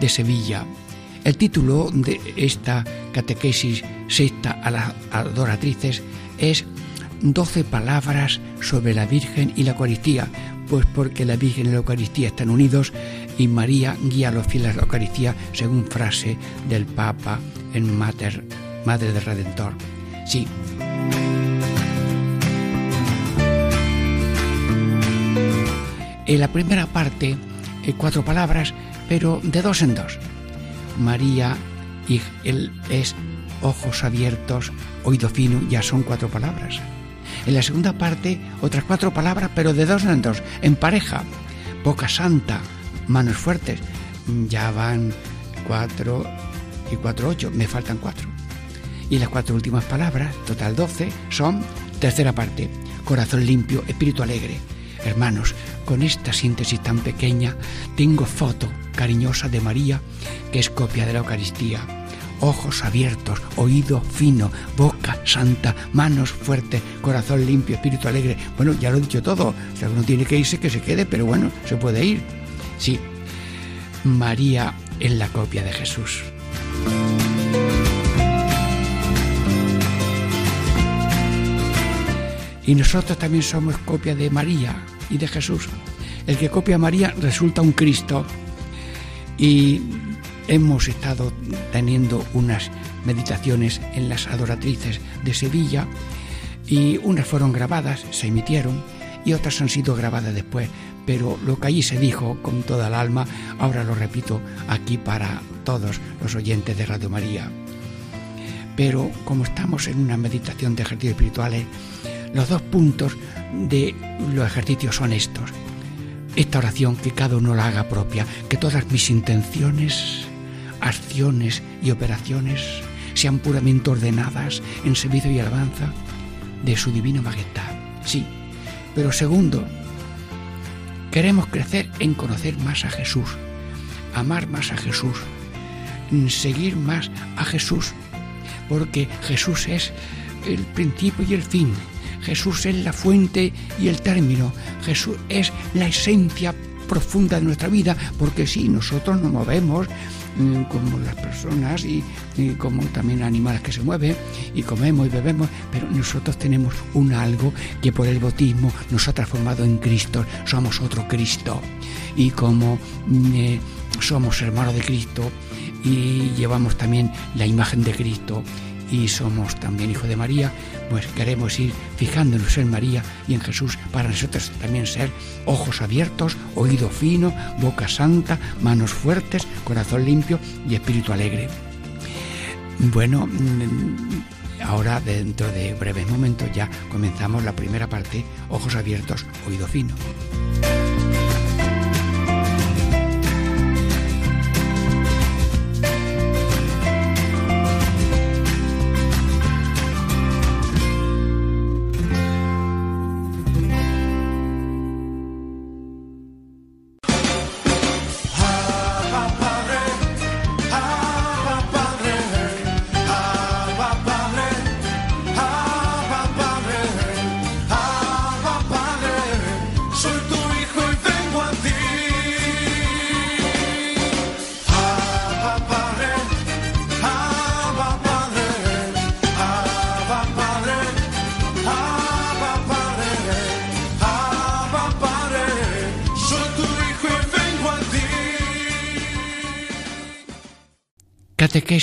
de Sevilla. El título de esta catequesis sexta a las adoratrices es Doce palabras sobre la Virgen y la Eucaristía, pues porque la Virgen y la Eucaristía están unidos y María guía a los fieles a la Eucaristía según frase del Papa en Mater, Madre del Redentor. Sí. En la primera parte, cuatro palabras, pero de dos en dos. María y él es ojos abiertos, oído fino, ya son cuatro palabras. En la segunda parte, otras cuatro palabras, pero de dos en dos, en pareja. Boca santa, manos fuertes, ya van cuatro y cuatro, ocho, me faltan cuatro. Y las cuatro últimas palabras, total doce, son tercera parte, corazón limpio, espíritu alegre. Hermanos, con esta síntesis tan pequeña, tengo foto cariñosa de María, que es copia de la Eucaristía. Ojos abiertos, oído fino, boca santa, manos fuertes, corazón limpio, espíritu alegre. Bueno, ya lo he dicho todo. Si alguno tiene que irse, que se quede, pero bueno, se puede ir. Sí, María es la copia de Jesús. Y nosotros también somos copia de María y de Jesús. El que copia a María resulta un Cristo. Y hemos estado teniendo unas meditaciones en las adoratrices de Sevilla y unas fueron grabadas, se emitieron y otras han sido grabadas después, pero lo que allí se dijo con toda el alma, ahora lo repito aquí para todos los oyentes de Radio María. Pero como estamos en una meditación de ejercicios espirituales, los dos puntos de los ejercicios son estos. Esta oración que cada uno la haga propia, que todas mis intenciones, acciones y operaciones sean puramente ordenadas en servicio y alabanza de su divina majestad. Sí, pero segundo, queremos crecer en conocer más a Jesús, amar más a Jesús, seguir más a Jesús, porque Jesús es el principio y el fin, Jesús es la fuente y el término. Jesús es la esencia profunda de nuestra vida, porque si nosotros nos movemos mm, como las personas y, como también animales que se mueven y comemos y bebemos, pero nosotros tenemos un algo que por el bautismo nos ha transformado en Cristo, somos otro Cristo y como mm, eh, somos hermanos de Cristo y llevamos también la imagen de Cristo y somos también hijos de María, pues queremos ir fijándonos en María y en Jesús para nosotros también ser ojos abiertos, oído fino, boca santa, manos fuertes, corazón limpio y espíritu alegre. Bueno, mm, ahora dentro de breves momentos ya comenzamos la primera parte, ojos abiertos, oído fino.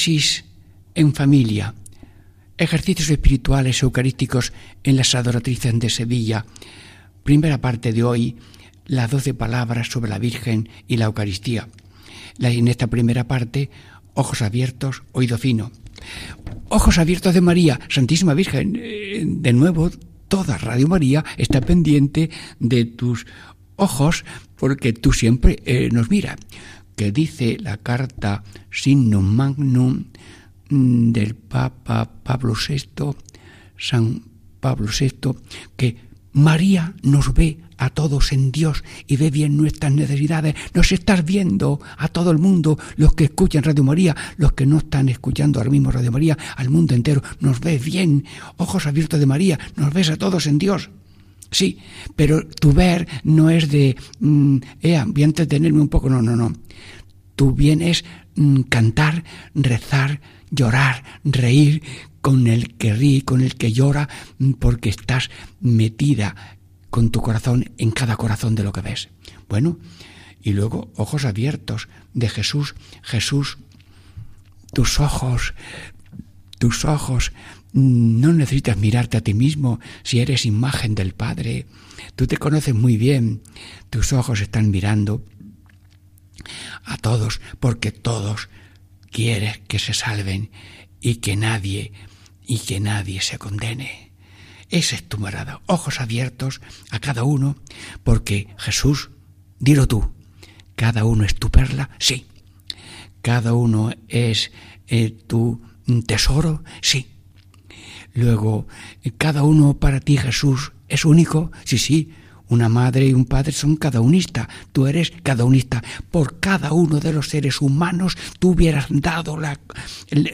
Catequesis en familia. Ejercicios espirituales eucarísticos en las adoratrices de Sevilla. Primera parte de hoy, las doce palabras sobre la Virgen y la Eucaristía. En esta primera parte, ojos abiertos, oído fino. Ojos abiertos de María, Santísima Virgen. Eh, de nuevo, toda Radio María está pendiente de tus ojos porque tú siempre eh, nos miras que dice la carta Signum Magnum mm, del Papa Pablo VI, San Pablo VI, que María nos ve a todos en Dios y ve bien nuestras necesidades. Nos estás viendo a todo el mundo, los que escuchan Radio María, los que no están escuchando ahora mismo Radio María, al mundo entero. Nos ves bien, ojos abiertos de María, nos ves a todos en Dios. Sí, pero tu ver no es de, mm, ea, voy a entretenerme un poco, no, no, no. Tu bien es mm, cantar, rezar, llorar, reír con el que ríe, con el que llora, mm, porque estás metida con tu corazón en cada corazón de lo que ves. Bueno, y luego ojos abiertos de Jesús. Jesús, tus ojos, tus ojos, no necesitas mirarte a ti mismo si eres imagen del Padre. Tú te conoces muy bien. Tus ojos están mirando a todos porque todos quieren que se salven y que nadie y que nadie se condene. Ese es tu morada. Ojos abiertos a cada uno, porque Jesús, dilo tú, cada uno es tu perla, sí. Cada uno es eh, tu tesoro, sí. Luego, cada uno para ti, Jesús, es único, sí, sí. Una madre y un padre son cada unista. Tú eres cada unista. Por cada uno de los seres humanos tú hubieras dado la,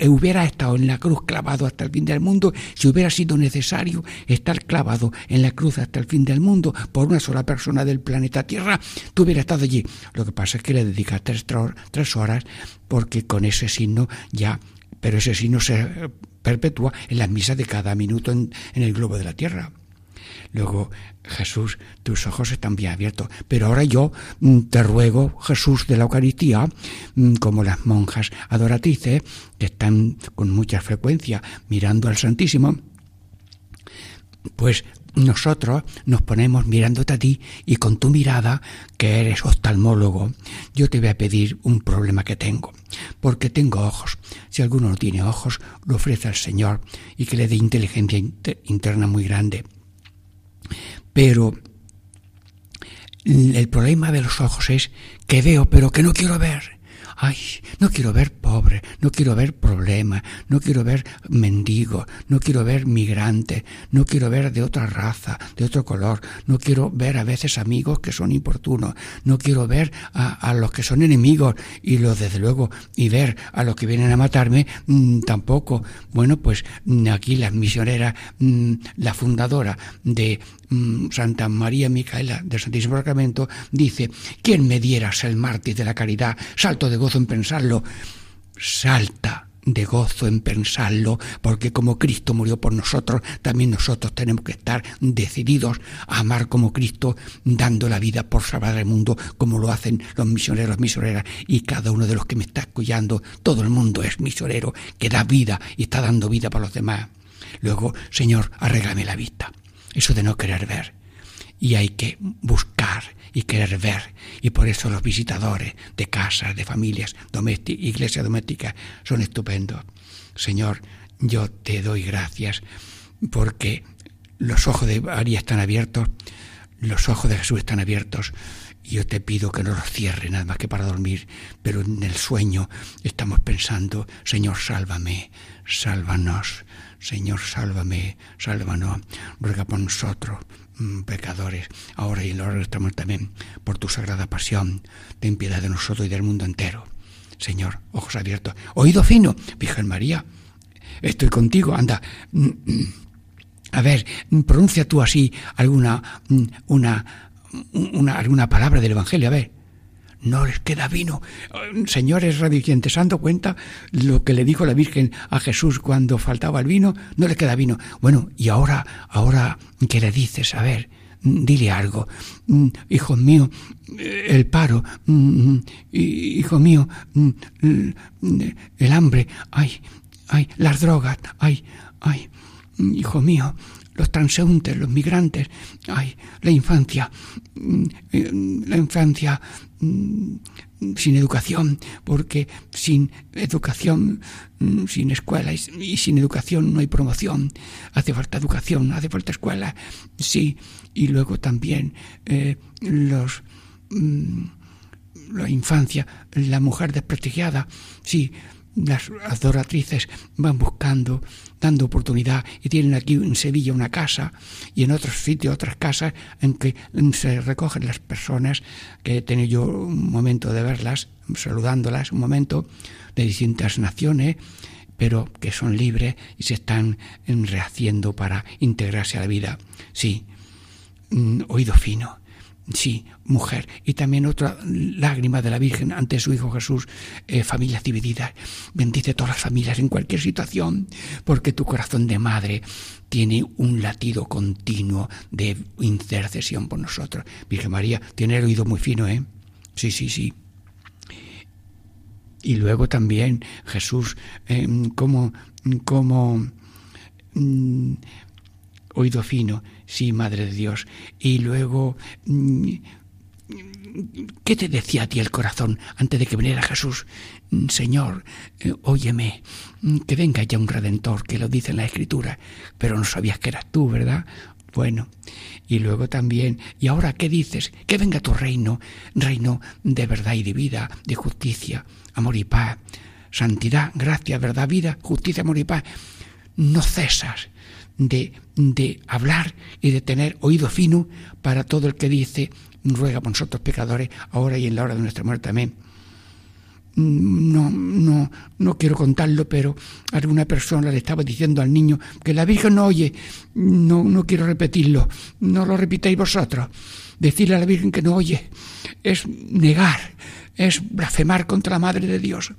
hubiera estado en la cruz clavado hasta el fin del mundo si hubiera sido necesario estar clavado en la cruz hasta el fin del mundo por una sola persona del planeta Tierra. Tú hubieras estado allí. Lo que pasa es que le dedicas tres, tres horas porque con ese signo ya, pero ese signo se perpetúa en las misas de cada minuto en el globo de la Tierra. Luego, Jesús, tus ojos están bien abiertos. Pero ahora yo mm, te ruego, Jesús de la Eucaristía, mm, como las monjas adoratrices, que están con mucha frecuencia mirando al Santísimo, pues nosotros nos ponemos mirándote a ti y con tu mirada, que eres oftalmólogo, yo te voy a pedir un problema que tengo, porque tengo ojos. Si alguno no tiene ojos, lo ofrece al Señor y que le dé inteligencia interna muy grande. Pero el problema de los ojos es que veo, pero que no quiero ver. Ay, no quiero ver pobre, no quiero ver problema, no quiero ver mendigo, no quiero ver migrante, no quiero ver de otra raza, de otro color, no quiero ver a veces amigos que son importunos, no quiero ver a, los que son enemigos y los desde luego, y ver a los que vienen a matarme mm, tampoco. Bueno, pues aquí la misionera, mm, la fundadora de Santa María Micaela del Santísimo Sacramento, dice, ¿quién me dieras el mártir de la caridad? Salto de gozo en pensarlo. Salta de gozo en pensarlo, porque como Cristo murió por nosotros, también nosotros tenemos que estar decididos a amar como Cristo, dando la vida por salvar el mundo, como lo hacen los misioneros, misioneras, y cada uno de los que me está escuchando, todo el mundo es misionero, que da vida y está dando vida para los demás. Luego, Señor, arréglame la vista eso de no querer ver. Y hay que buscar y querer ver. Y por eso los visitadores de casas, de familias, iglesias domésticas, son estupendos. Señor, yo te doy gracias porque los ojos de María están abiertos, los ojos de Jesús están abiertos. Y yo te pido que no los cierre nada más que para dormir, pero en el sueño estamos pensando, Señor, sálvame, sálvanos, Señor, sálvame, sálvanos, ruega por nosotros, mm, pecadores, ahora y en la hora muerte también, por tu sagrada pasión, ten piedad de nosotros y del mundo entero. Señor, ojos abiertos, oído fino, Virgen María, estoy contigo, anda. Mm, mm, a ver, pronuncia tú así alguna, una, una, alguna palabra del Evangelio, a ver no les queda vino. Señores radioyentes, ¿se han dado cuenta lo que le dijo la Virgen a Jesús cuando faltaba el vino? No le queda vino. Bueno, y ahora, ahora, ¿qué le dices? A ver, dile algo. Mm, hijo mío, el paro, mm, mm, hijo mío, el hambre, ay, ay, las drogas, ay, ay, hijo mío, los transeúntes, los migrantes, ay, la infancia, la infancia mm, sin educación, porque sin educación, mm, sin escuela y sin educación no hay promoción. Hace falta educación, hace falta escuela, sí. Y luego también eh, los, mm, la infancia, la mujer desprestigiada, sí, las adoratrices van buscando, dando oportunidad y tienen aquí en Sevilla una casa y en otros sitios otras casas en que se recogen las personas que he tenido yo un momento de verlas, saludándolas, un momento de distintas naciones, pero que son libres y se están rehaciendo para integrarse a la vida. Sí, mm, oído fino, Sí, mujer. Y también otra lágrima de la Virgen ante su Hijo Jesús, eh, familias divididas. Bendice todas las familias en cualquier situación, porque tu corazón de madre tiene un latido continuo de intercesión por nosotros. Virgen María tiene el oído muy fino, ¿eh? Sí, sí, sí. Y luego también Jesús, eh, como, mm, oído fino, sí, Madre de Dios. Y luego, mm, ¿qué te decía a ti el corazón antes de que viniera Jesús? Mm, Señor, eh, óyeme, mm, que venga ya un redentor, que lo dice en la Escritura, pero no sabías que eras tú, ¿verdad? Bueno, y luego también, ¿y ahora qué dices? Que venga tu reino, reino de verdad y de vida, de justicia, amor y paz, santidad, gracia, verdad, vida, justicia, amor y paz. No cesas de, de hablar y de tener oído fino para todo el que dice, ruega por nosotros pecadores, ahora y en la hora de nuestra muerte. Amén. Mm, no, no, no quiero contarlo, pero alguna persona le estaba diciendo al niño que la Virgen no oye. No, no quiero repetirlo. No lo repitéis vosotros. Decirle a la Virgen que no oye es negar, es blasfemar contra la Madre de Dios.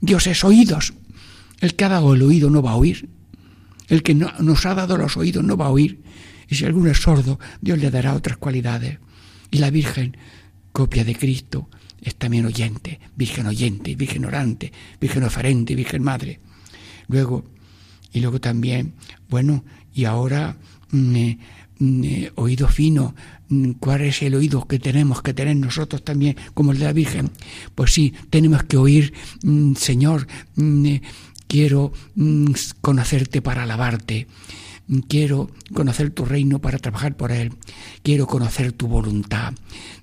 Dios es oídos. El que ha dado el oído no va a oír. El que nos ha dado los oídos no va a oír. Y si alguno es sordo, Dios le dará otras cualidades. Y la Virgen, copia de Cristo, es también oyente, Virgen oyente, Virgen orante, Virgen oferente, Virgen madre. Luego, y luego también, bueno, y ahora mm, eh, mm, eh, oído fino, mm, ¿cuál es el oído que tenemos que tener nosotros también como el de la Virgen? Pues sí, tenemos que oír, Señor, eh, quiero mm, conocerte para alabarte, quiero conocer tu reino para trabajar por él, quiero conocer tu voluntad.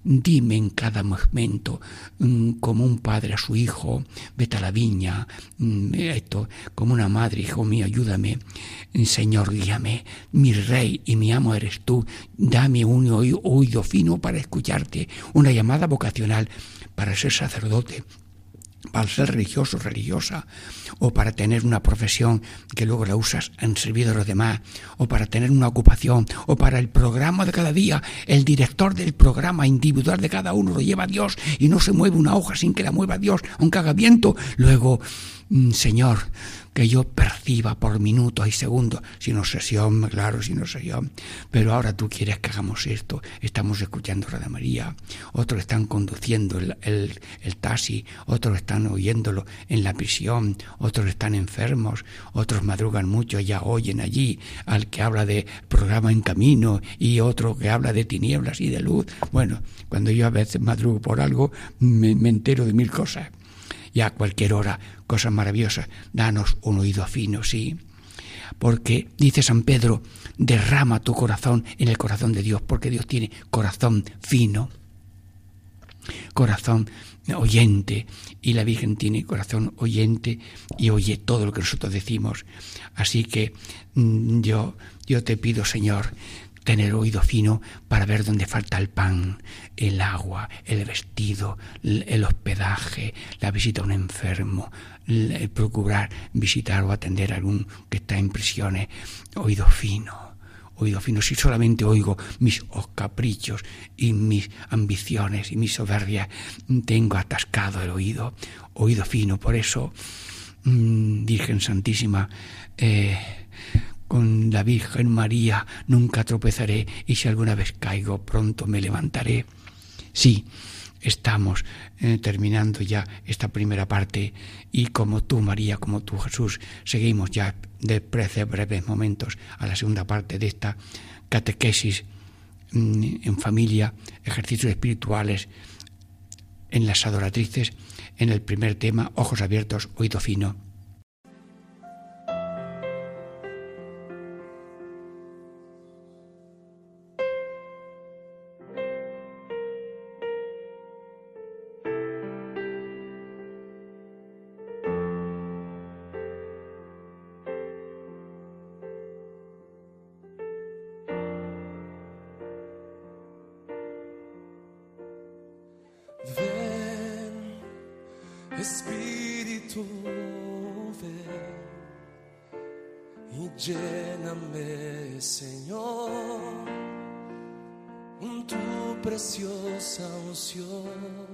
Dime en cada momento, mm, como un padre a su hijo, vete a la viña, mm, esto, como una madre, hijo mío, ayúdame, Señor, guíame, mi rey y mi amo eres tú, dame un oído fino para escucharte, una llamada vocacional para ser sacerdote, para ser religioso o religiosa, o para tener una profesión que luego la usas en servicio de los demás, o para tener una ocupación, o para el programa de cada día, el director del programa individual de cada uno lo lleva a Dios y no se mueve una hoja sin que la mueva Dios, aunque haga viento. Luego, mm, Señor, que yo perciba por minutos y segundos, sin obsesión, claro, sin obsesión. Pero ahora tú quieres que hagamos esto, estamos escuchando Radio María, otros están conduciendo el, el, taxi, otros están oyéndolo en la prisión, otros están enfermos, otros madrugan mucho, ya oyen allí al que habla de programa en camino y otro que habla de tinieblas y de luz. Bueno, cuando yo a veces madrugo por algo, me entero de mil cosas y a cualquier hora cosas maravillosas. Danos un oído fino, sí. Porque, dice San Pedro, derrama tu corazón en el corazón de Dios, porque Dios tiene corazón fino, corazón oyente, y la Virgen tiene corazón oyente y oye todo lo que nosotros decimos. Así que mm, yo, yo te pido, Señor, tener oído fino para ver dónde falta el pan, el agua, el vestido, el hospedaje, la visita a un enfermo, el procurar visitar o atender a algún que está en prisiones. Oído fino, oído fino. Si solamente oigo mis caprichos y mis ambiciones y mis soberbias, tengo atascado el oído, oído fino. Por eso, mm, Virgen Santísima, eh, con la Virgen María nunca tropezaré y si alguna vez caigo pronto me levantaré. Sí, estamos eh, terminando ya esta primera parte y como tú María, como tú Jesús, seguimos ya de breves momentos a la segunda parte de esta catequesis mm, en familia, ejercicios espirituales en las adoratrices, en el primer tema, ojos abiertos, oído fino Espíritu, ven y lléname, Señor, con tu preciosa unción.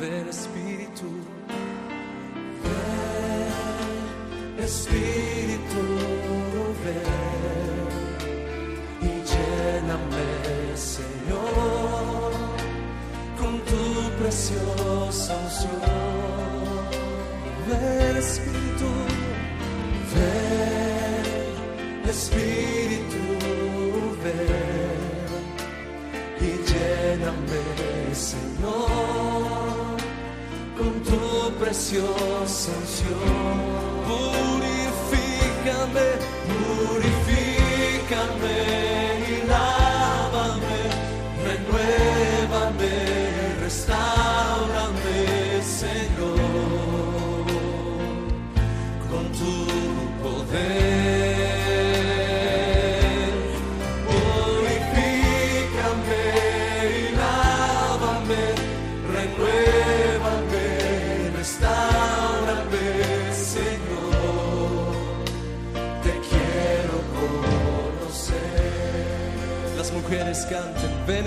Ven Espíritu, Espíritu, ven y lléname, Señor, con tu preciosa unción. Ven Espíritu, ven Espíritu, ven lléname, Señor, con tu preciosa unción. Purifícame,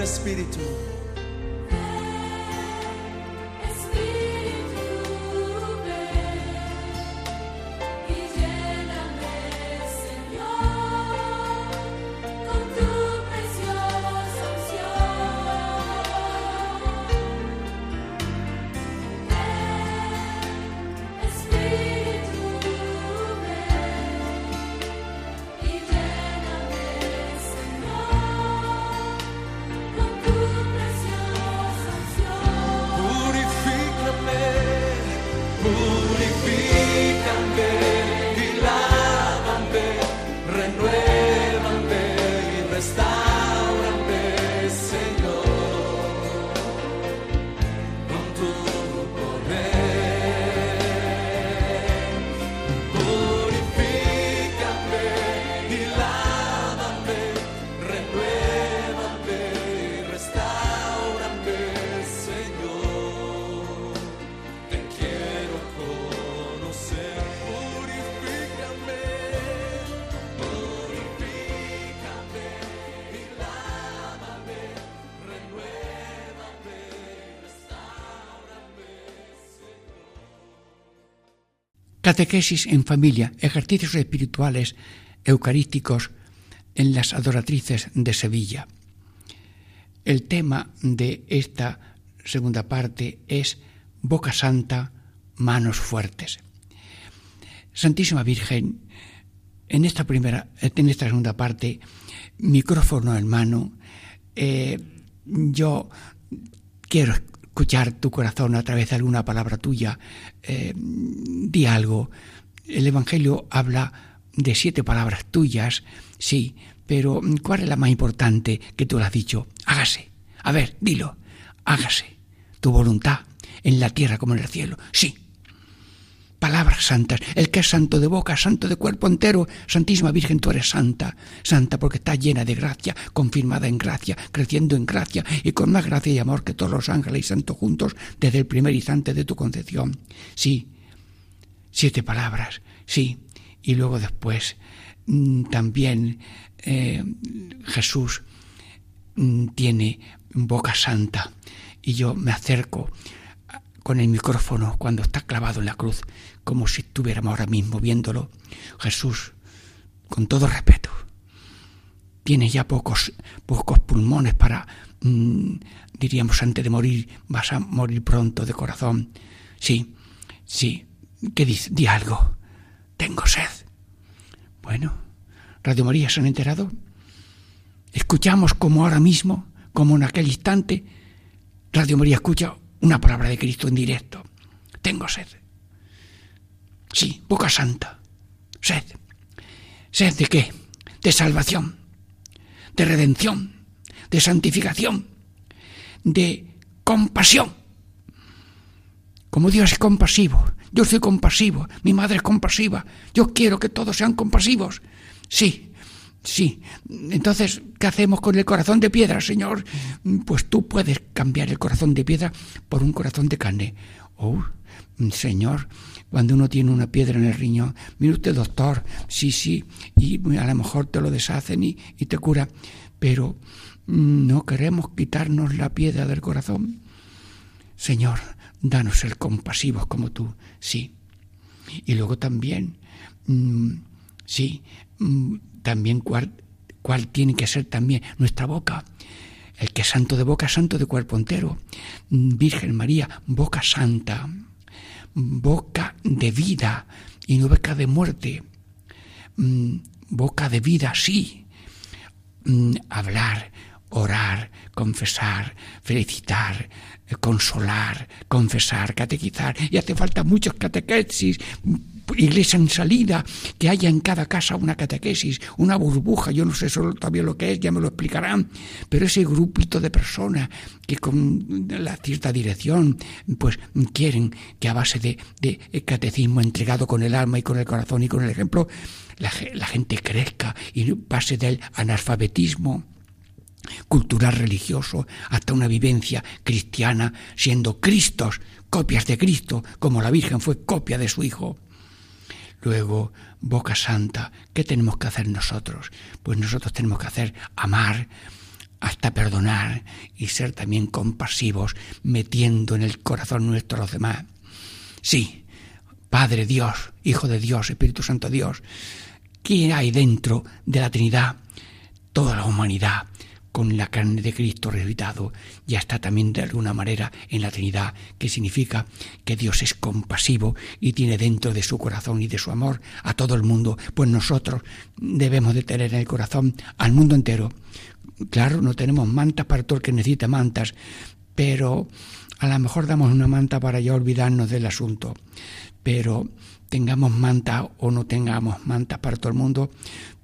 Espíritu. Catequesis en familia, ejercicios espirituales eucarísticos en las adoratrices de Sevilla. El tema de esta segunda parte es Boca Santa, manos fuertes. Santísima Virgen, en esta primera, en esta segunda parte, micrófono en mano, eh, yo quiero escuchar tu corazón a través de alguna palabra tuya. Eh, di algo. El Evangelio habla de siete palabras tuyas, sí, pero ¿cuál es la más importante que tú le has dicho? Hágase. A ver, dilo. Hágase. Tu voluntad en la tierra como en el cielo. Sí, palabras santas. El que es santo de boca, santo de cuerpo entero. Santísima Virgen, tú eres santa. Santa porque está llena de gracia, confirmada en gracia, creciendo en gracia y con más gracia y amor que todos los ángeles y santos juntos desde el primer instante de tu concepción. Sí, siete palabras, sí. Y luego después mm, también eh, Jesús mm, tiene boca santa y yo me acerco con el micrófono cuando está clavado en la cruz, como si estuviéramos ahora mismo viéndolo. Jesús, con todo respeto, tienes ya pocos, pocos pulmones para, mm, diríamos, antes de morir, vas a morir pronto de corazón. Sí, sí, ¿qué dice? Di algo. Tengo sed. Bueno, Radio María se han enterado. Escuchamos como ahora mismo, como en aquel instante, Radio María escucha una palabra de Cristo en directo. Tengo sed. Sí, boca santa. Sed. ¿Sed de qué? De salvación, de redención, de santificación, de compasión. Como Dios es compasivo, yo soy compasivo, mi madre es compasiva, yo quiero que todos sean compasivos. Sí, sí. Entonces, ¿qué hacemos con el corazón de piedra, Señor? Pues tú puedes cambiar el corazón de piedra por un corazón de carne. Oh, Señor, cuando uno tiene una piedra en el riñón, mire usted, doctor, sí, sí, y a lo mejor te lo deshacen y, te cura, pero no queremos quitarnos la piedra del corazón. Señor, danos el compasivo como tú, sí. Y luego también, mm, sí, mm, también cuál, cuál tiene que ser también nuestra boca. El que es santo de boca, santo de cuerpo entero. Mm, Virgen María, boca santa boca de vida y no boca de muerte. Mm, boca de vida, sí. Mm, hablar, orar, confesar, felicitar, consolar, confesar, catequizar. Y hace falta muchos catequesis, iglesia en salida, que haya en cada casa una catequesis, una burbuja, yo no sé solo todavía lo que es, ya me lo explicarán, pero ese grupito de personas que con la cierta dirección, pues quieren que a base de, catecismo entregado con el alma y con el corazón y con el ejemplo, la, la gente crezca y pase del analfabetismo cultural religioso hasta una vivencia cristiana siendo Cristos, copias de Cristo, como la Virgen fue copia de su Hijo. Luego, boca santa, ¿qué tenemos que hacer nosotros? Pues nosotros tenemos que hacer amar hasta perdonar y ser también compasivos, metiendo en el corazón nuestro a los demás. Sí, Padre Dios, Hijo de Dios, Espíritu Santo Dios, ¿quién hay dentro de la Trinidad? Toda la humanidad con la carne de Cristo resucitado, ya está también de alguna manera en la Trinidad, que significa que Dios es compasivo y tiene dentro de su corazón y de su amor a todo el mundo, pues nosotros debemos de tener en el corazón al mundo entero. Claro, no tenemos mantas para todo el que necesita mantas, pero a lo mejor damos una manta para ya olvidarnos del asunto, pero tengamos manta o no tengamos manta para todo el mundo,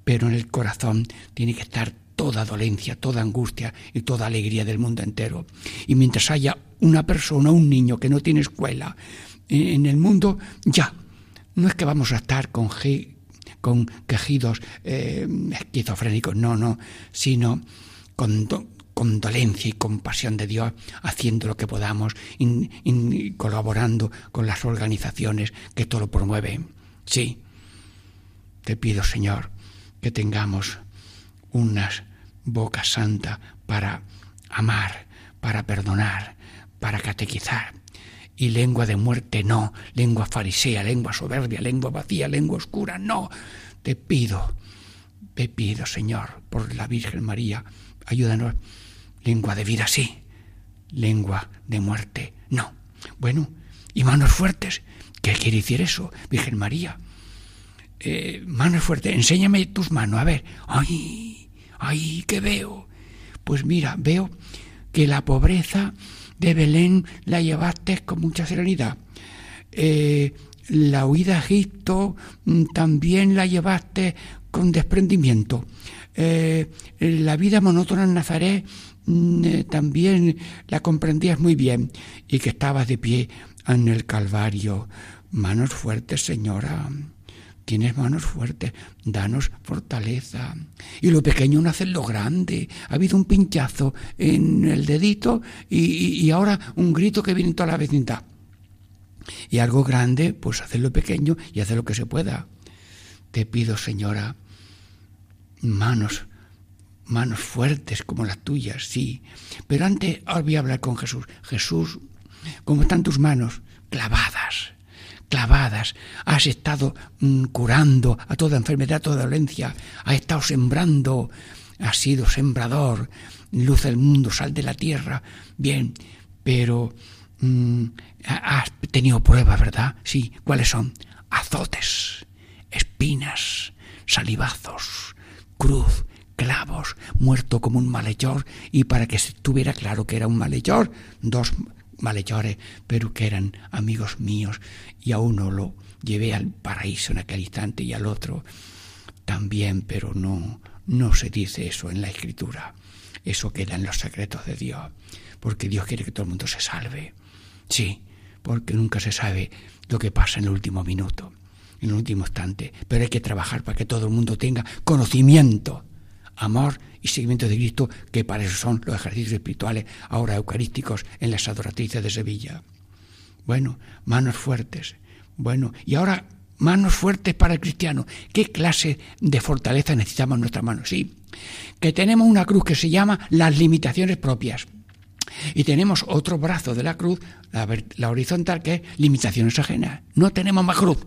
pero en el corazón tiene que estar toda dolencia, toda angustia y toda alegría del mundo entero. Y mientras haya una persona, un niño que no tiene escuela en el mundo, ya, no es que vamos a estar con, con quejidos eh, esquizofrénicos, no, no, sino con, con dolencia y compasión de Dios, haciendo lo que podamos, colaborando con las organizaciones que todo lo promueven. Sí, te pido, Señor, que tengamos unas boca santa para amar, para perdonar, para catequizar. Y lengua de muerte no, lengua farisea, lengua soberbia, lengua vacía, lengua oscura, no. Te pido, te pido, Señor, por la Virgen María, ayúdanos. Lengua de vida sí, lengua de muerte no. Bueno, y manos fuertes, ¿qué quiere decir eso, Virgen María? Eh, manos fuertes, enséñame tus manos, a ver. ¡Ay! ¡Ay, qué veo! Pues mira, veo que la pobreza de Belén la llevaste con mucha serenidad. Eh, la huida a Egipto mm, también la llevaste con desprendimiento. Eh, la vida monótona en Nazaret mm, eh, también la comprendías muy bien y que estabas de pie en el Calvario. Manos fuertes, señora. Tienes manos fuertes, danos fortaleza. Y lo pequeño no hace lo grande. Ha habido un pinchazo en el dedito y, ahora un grito que viene en toda la vecindad. Y algo grande, pues lo pequeño y hacer lo que se pueda. Te pido, Señora, manos, manos fuertes como las tuyas, sí. Pero antes voy a hablar con Jesús. Jesús, ¿cómo están tus manos? Clavadas clavadas, has estado mm, curando a toda enfermedad, a toda dolencia, has estado sembrando, has sido sembrador, luz del mundo, sal de la tierra, bien, pero mm, has tenido pruebas, ¿verdad? Sí, ¿cuáles son? Azotes, espinas, salivazos, cruz, clavos, muerto como un malhechor, y para que se tuviera claro que era un malhechor, dos malhechores, pero que eran amigos míos, y a uno lo llevé al paraíso en aquel instante y al otro también, pero no, no se dice eso en la escritura. Eso queda en los secretos de Dios, porque Dios quiere que todo el mundo se salve. Sí, porque nunca se sabe lo que pasa en el último minuto, en el último instante, pero hay que trabajar para que todo el mundo tenga conocimiento, amor y seguimiento de Cristo, que para eso son los ejercicios espirituales ahora eucarísticos en las adoratrices de Sevilla. Bueno, manos fuertes. Bueno, y ahora manos fuertes para el cristiano. ¿Qué clase de fortaleza necesitamos en nuestras manos? Sí, que tenemos una cruz que se llama las limitaciones propias. Y tenemos otro brazo de la cruz, la, horizontal, que es limitaciones ajenas. No tenemos más cruz.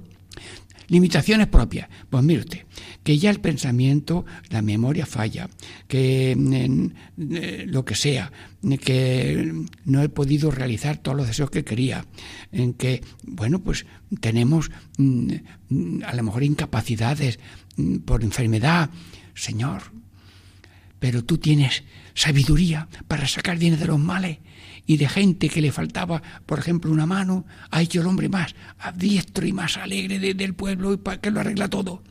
Limitaciones propias. Pues mire usted, que ya el pensamiento, la memoria falla, que eh, lo que sea, que no he podido realizar todos los deseos que quería, en que, bueno, pues tenemos mm, a lo mejor incapacidades mm, por enfermedad. Señor, pero tú tienes sabiduría para sacar bien de los males y de gente que le faltaba, por ejemplo, una mano, ha hecho el hombre más diestro y más alegre del pueblo y para que lo arregla todo.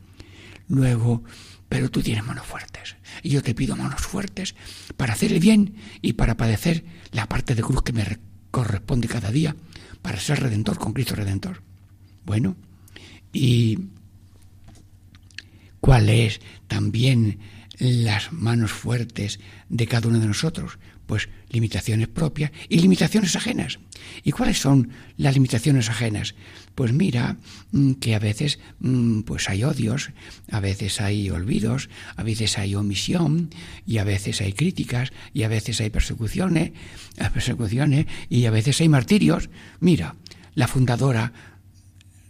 Luego, pero tú tienes manos fuertes. Y yo te pido manos fuertes para hacer el bien y para padecer la parte de cruz que me corresponde cada día, para ser redentor con Cristo Redentor. Bueno, y cuál es también las manos fuertes de cada uno de nosotros? Pues limitaciones propias y limitaciones ajenas. ¿Y cuáles son las limitaciones ajenas? Pues mira mm, que a veces mm, pues hay odios, a veces hay olvidos, a veces hay omisión y a veces hay críticas y a veces hay persecuciones, persecuciones y a veces hay martirios. Mira, la fundadora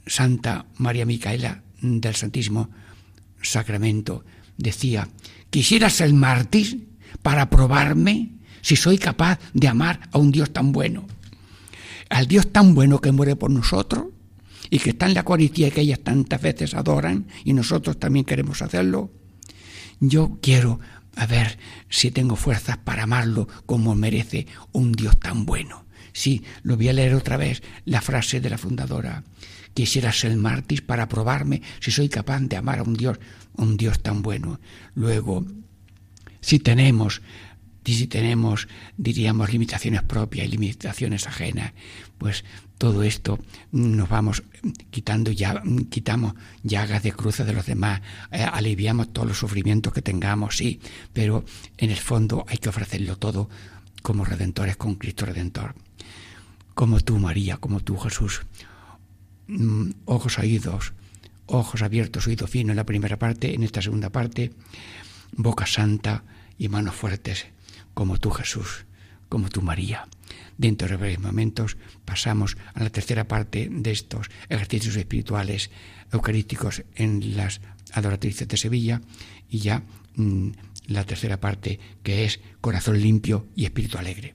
Santa María Micaela del Santísimo Sacramento decía Quisiera ser mártir para probarme si soy capaz de amar a un Dios tan bueno. Al Dios tan bueno que muere por nosotros y que está en la Eucaristía que ellas tantas veces adoran y nosotros también queremos hacerlo. Yo quiero ver si tengo fuerzas para amarlo como merece un Dios tan bueno. Sí, lo voy a leer otra vez, la frase de la fundadora. Quisiera ser mártir para probarme si soy capaz de amar a un Dios un Dios tan bueno. Luego, si tenemos, si tenemos, diríamos, limitaciones propias y limitaciones ajenas, pues todo esto nos vamos quitando ya, quitamos llagas de cruces de los demás, eh, aliviamos todos los sufrimientos que tengamos, sí, pero en el fondo hay que ofrecerlo todo como redentores con Cristo Redentor. Como tú, María, como tú, Jesús. Mm, ojos oídos, ojos abiertos, oído fino en la primera parte, en esta segunda parte, boca santa y manos fuertes, como tú Jesús, como tú María. Dentro de breves momentos pasamos a la tercera parte de estos ejercicios espirituales eucarísticos en las adoratrices de Sevilla y ya mm, la tercera parte que es corazón limpio y espíritu alegre.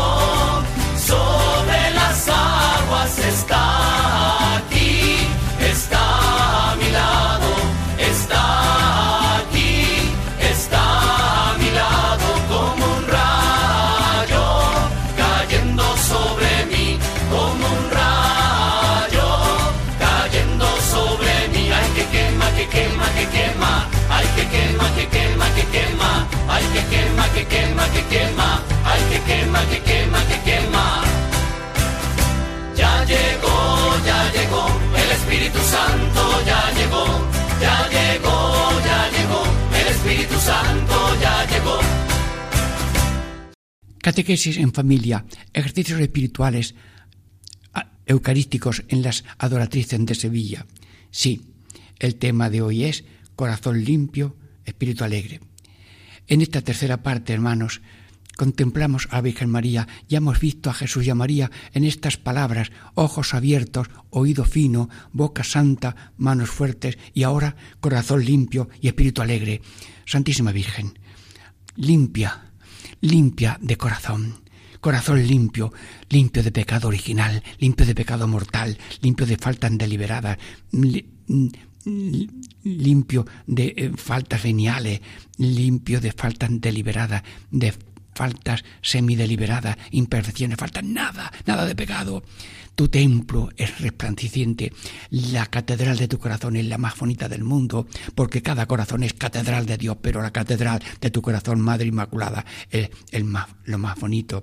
quema, ay que quema, que quema, que quema. Ya llegó, ya llegó, el Espíritu Santo ya llegó, ya llegó, ya llegó, el Espíritu Santo ya llegó. Catequesis en familia, ejercicios espirituales eucarísticos en las adoratrices de Sevilla. Sí, el tema de hoy es corazón limpio, espíritu alegre. En esta tercera parte, hermanos, contemplamos a la Virgen María, ya hemos visto a Jesús y a María en estas palabras, ojos abiertos, oído fino, boca santa, manos fuertes y ahora corazón limpio y espíritu alegre. Santísima Virgen, limpia, limpia de corazón. Corazón limpio, limpio de pecado original, limpio de pecado mortal, limpio de faltas deliberadas, limpio de eh, faltas veniales, limpio de faltas deliberadas, de faltas semideliberadas, imperfecciones, falta nada, nada de pecado. Tu templo es resplandeciente, la catedral de tu corazón es la más bonita del mundo, porque cada corazón es catedral de Dios, pero la catedral de tu corazón, Madre Inmaculada, es el más, lo más bonito.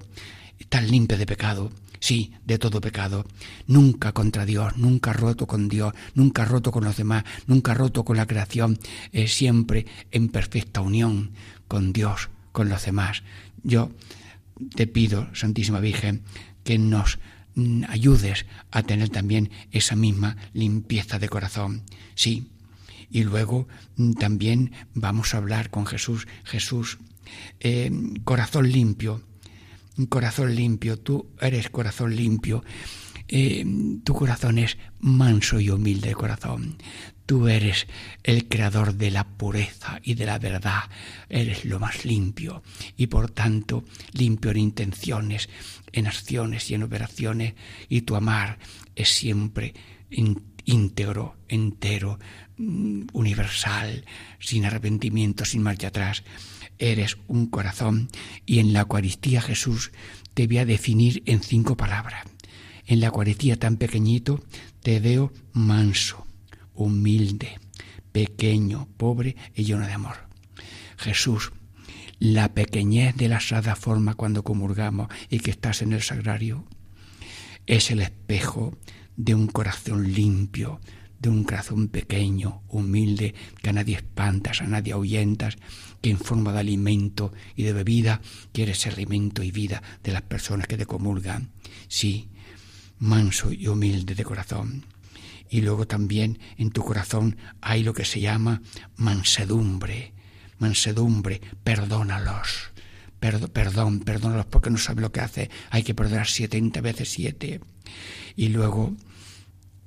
Estás limpio de pecado, sí, de todo pecado. Nunca contra Dios, nunca roto con Dios, nunca roto con los demás, nunca roto con la creación, siempre en perfecta unión con Dios, con los demás. Yo te pido, Santísima Virgen, que nos ayudes a tener también esa misma limpieza de corazón. Sí. Y luego mm, también vamos a hablar con Jesús. Jesús, eh, corazón limpio, corazón limpio, tú eres corazón limpio. Eh, tu corazón es manso y humilde corazón. Tú eres el creador de la pureza y de la verdad. Eres lo más limpio y por tanto limpio en intenciones, en acciones y en operaciones. Y tu amar es siempre íntegro, entero, mm, universal, sin arrepentimiento, sin marcha atrás. Eres un corazón y en la Eucaristía Jesús te voy a definir en cinco palabras. En la Eucaristía tan pequeñito te veo manso humilde, pequeño, pobre y lleno de amor. Jesús, la pequeñez de la sada forma cuando comulgamos y que estás en el sagrario, es el espejo de un corazón limpio, de un corazón pequeño, humilde, que a nadie espantas, a nadie ahuyentas, que en forma de alimento y de bebida quieres ser alimento y vida de las personas que te comulgan. Sí, manso y humilde de corazón y luego también en tu corazón hay lo que se llama mansedumbre, mansedumbre, perdónalos. perdón, perdónalos porque no sabe lo que hace. Hay que perdonar setenta veces siete. Y luego,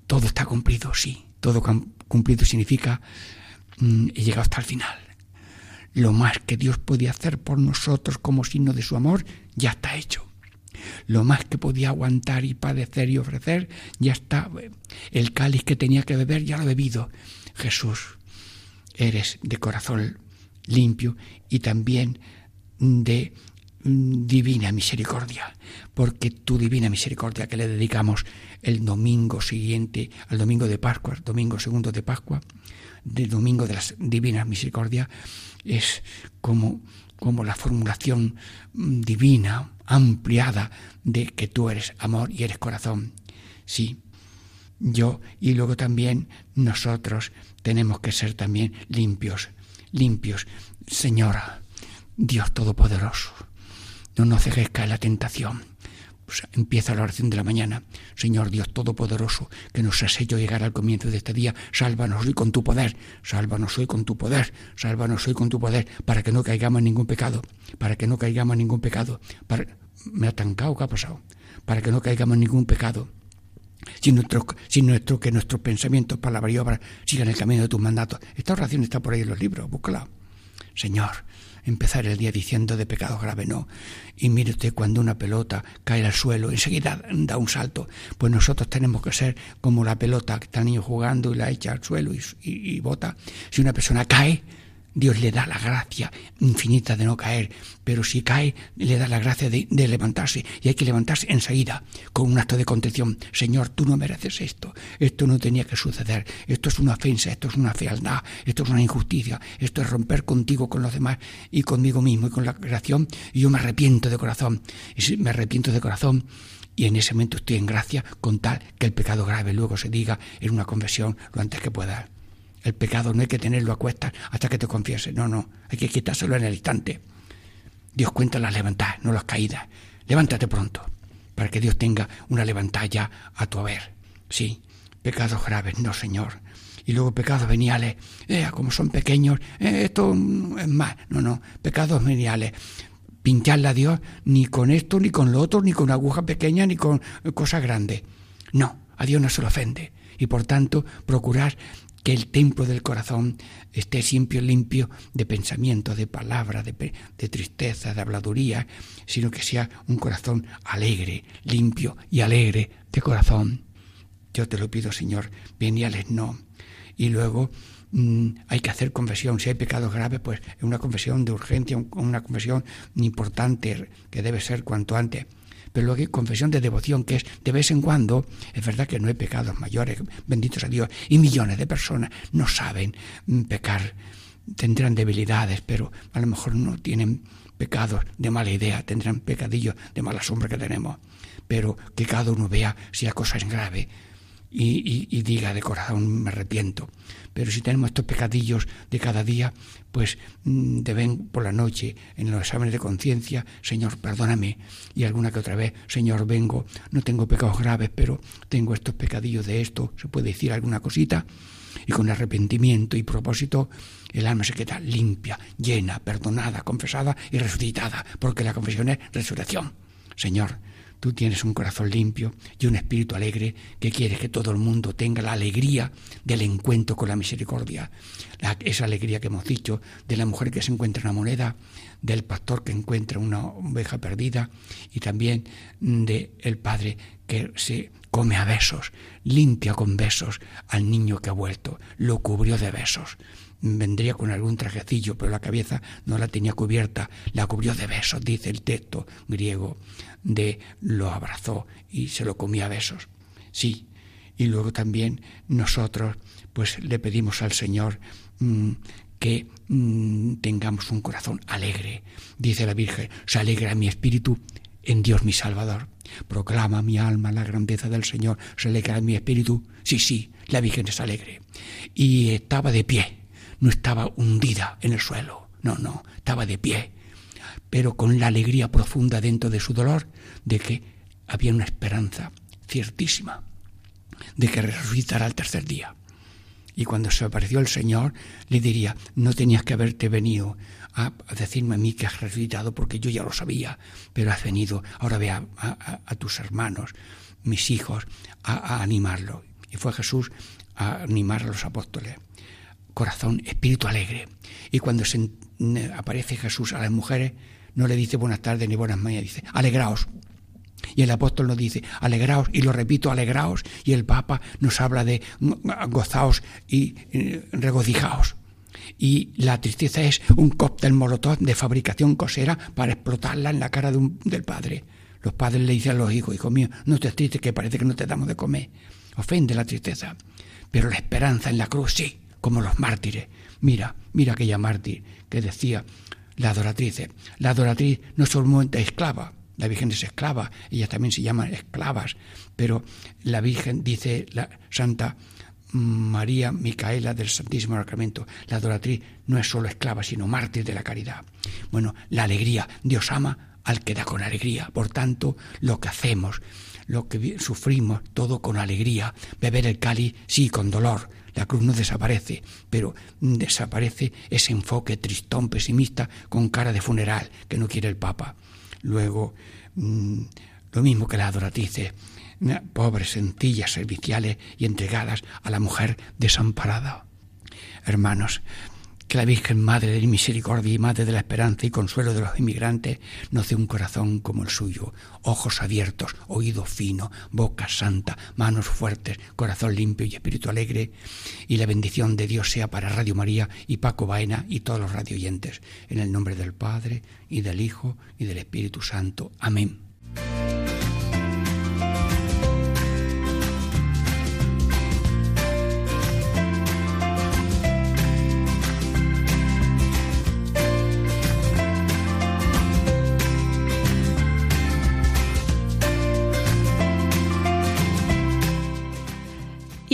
todo está cumplido, sí. Todo cumplido significa mm, he llegado hasta el final. Lo más que Dios puede hacer por nosotros como signo de su amor ya está hecho. Lo más que podía aguantar y padecer y ofrecer, ya está. El cáliz que tenía que beber ya lo he bebido. Jesús, eres de corazón limpio y también de mm, divina misericordia, porque tu divina misericordia que le dedicamos el domingo siguiente, al domingo de Pascua, domingo segundo de Pascua, del domingo de las divinas misericordia, es como, como la formulación mm, divina, ampliada de que tú eres amor y eres corazón. Sí, yo y luego también nosotros tenemos que ser también limpios, limpios. Señora, Dios Todopoderoso, no nos dejes caer la tentación. Pues empieza la oración de la mañana. Señor Dios Todopoderoso, que nos has hecho llegar al comienzo de este día, sálvanos hoy con tu poder, sálvanos hoy con tu poder, sálvanos hoy con tu poder, para que no caigamos en ningún pecado, para que no caigamos en ningún pecado, para, me ha tancado, ¿qué ha pasado? Para que no caigamos en ningún pecado. Sin nuestro, sin nuestro, que nuestros pensamientos, palabras y obras sigan el camino de tus mandatos. Esta oración está por ahí en los libros, búscala. Señor, empezar el día diciendo de pecado grave no. Y mire usted cuando una pelota cae al suelo, enseguida da un salto. Pues nosotros tenemos que ser como la pelota que está el niño jugando y la echa al suelo y, y bota. Si una persona cae, Dios le da la gracia infinita de no caer, pero si cae, le da la gracia de, levantarse. Y hay que levantarse enseguida, con un acto de contrición. Señor, tú no mereces esto. Esto no tenía que suceder. Esto es una ofensa, esto es una fealdad, esto es una injusticia. Esto es romper contigo, con los demás y conmigo mismo y con la creación. Y yo me arrepiento de corazón. Y si me arrepiento de corazón, y en ese momento estoy en gracia con tal que el pecado grave luego se diga en una confesión lo antes que pueda. El pecado no hay que tenerlo a cuestas hasta que te confieses. No, no, hay que quitárselo en el instante. Dios cuenta las levantadas, no las caídas. Levántate pronto, para que Dios tenga una levantada a tu haber. Sí, pecados graves, no, Señor. Y luego pecados veniales, eh, como son pequeños, eh, esto es más. No, no, pecados veniales. Pincharle a Dios ni con esto, ni con lo otro, ni con aguja pequeña, ni con cosas grandes. No, a Dios no se lo ofende. Y por tanto, procurar que el templo del corazón esté siempre limpio de pensamiento, de palabra, de, de, tristeza, de habladuría, sino que sea un corazón alegre, limpio y alegre de corazón. Yo te lo pido, Señor, veniales no. Y luego mm, hay que hacer confesión. Si hay pecados graves, pues una confesión de urgencia, una confesión importante que debe ser cuanto antes pero luego hay confesión de devoción, que es de vez en cuando, es verdad que no hay pecados mayores, benditos a Dios, y millones de personas no saben mm, pecar, tendrán debilidades, pero a lo mejor no tienen pecados de mala idea, tendrán pecadillos de mala sombra que tenemos, pero que cada uno vea si la cosa es grave y, y diga de corazón me arrepiento. Pero si tenemos estos pecadillos de cada día, pues mm, deben por la noche en los exámenes de conciencia, Señor, perdóname. Y alguna que otra vez, Señor, vengo, no tengo pecados graves, pero tengo estos pecadillos de esto, se puede decir alguna cosita. Y con arrepentimiento y propósito, el alma se queda limpia, llena, perdonada, confesada y resucitada, porque la confesión es resurrección. Señor, Tú tienes un corazón limpio y un espíritu alegre que quieres que todo el mundo tenga la alegría del encuentro con la misericordia. esa alegría que hemos dicho de la mujer que se encuentra una moneda, del pastor que encuentra una oveja perdida y también del el padre que se come a besos, limpia con besos al niño que ha vuelto, lo cubrió de besos vendría con algún trajecillo, pero la cabeza no la tenía cubierta, la cubrió de besos, dice el texto griego, de lo abrazó y se lo comía a besos. Sí, y luego también nosotros pues le pedimos al Señor mm, que mm, tengamos un corazón alegre. Dice la Virgen, se alegra mi espíritu en Dios mi Salvador. Proclama mi alma la grandeza del Señor, se alegra mi espíritu. Sí, sí, la Virgen es alegre. Y estaba de pie no estaba hundida en el suelo, no, no, estaba de pie, pero con la alegría profunda dentro de su dolor de que había una esperanza ciertísima de que resucitará al tercer día. Y cuando se apareció el Señor, le diría, no tenías que haberte venido a, decirme a mí que has resucitado porque yo ya lo sabía, pero has venido, ahora ve a, tus hermanos, mis hijos, a animarlo. Y fue Jesús a animar a los apóstoles corazón, espíritu alegre. Y cuando se aparece Jesús a las mujeres, no le dice buenas tardes ni buenas mañanas, dice alegraos. Y el apóstol nos dice, alegraos, y lo repito, alegraos. Y el Papa nos habla de gozaos y regocijaos. Y la tristeza es un cóctel molotov de fabricación cosera para explotarla en la cara del padre. Los padres le dicen a los hijos, hijo mío, no estés triste que parece que no te damos de comer. Ofende la tristeza. Pero la esperanza en la cruz sí como los mártires. Mira, mira aquella mártir que decía la adoratriz. La adoratriz no solamente esclava, la Virgen es esclava, ellas también se llaman esclavas, pero la Virgen dice la Santa María Micaela del Santísimo Sacramento, la adoratriz no es solo esclava, sino mártir de la caridad. Bueno, la alegría, Dios ama al que da con alegría, por tanto, lo que hacemos, lo que sufrimos, todo con alegría, beber el cáliz, sí, con dolor, la cruz no desaparece, pero desaparece ese enfoque tristón, pesimista, con cara de funeral que no quiere el Papa. Luego, mm, lo mismo que las adoratrices, pobres, sencillas, serviciales y entregadas a la mujer desamparada. Hermanos, que la Virgen Madre de Misericordia y Madre de la Esperanza y Consuelo de los inmigrantes nos dé un corazón como el suyo, ojos abiertos, oído fino, boca santa, manos fuertes, corazón limpio y espíritu alegre, y la bendición de Dios sea para Radio María y Paco Baena y todos los radioyentes, en el nombre del Padre y del Hijo y del Espíritu Santo. Amén.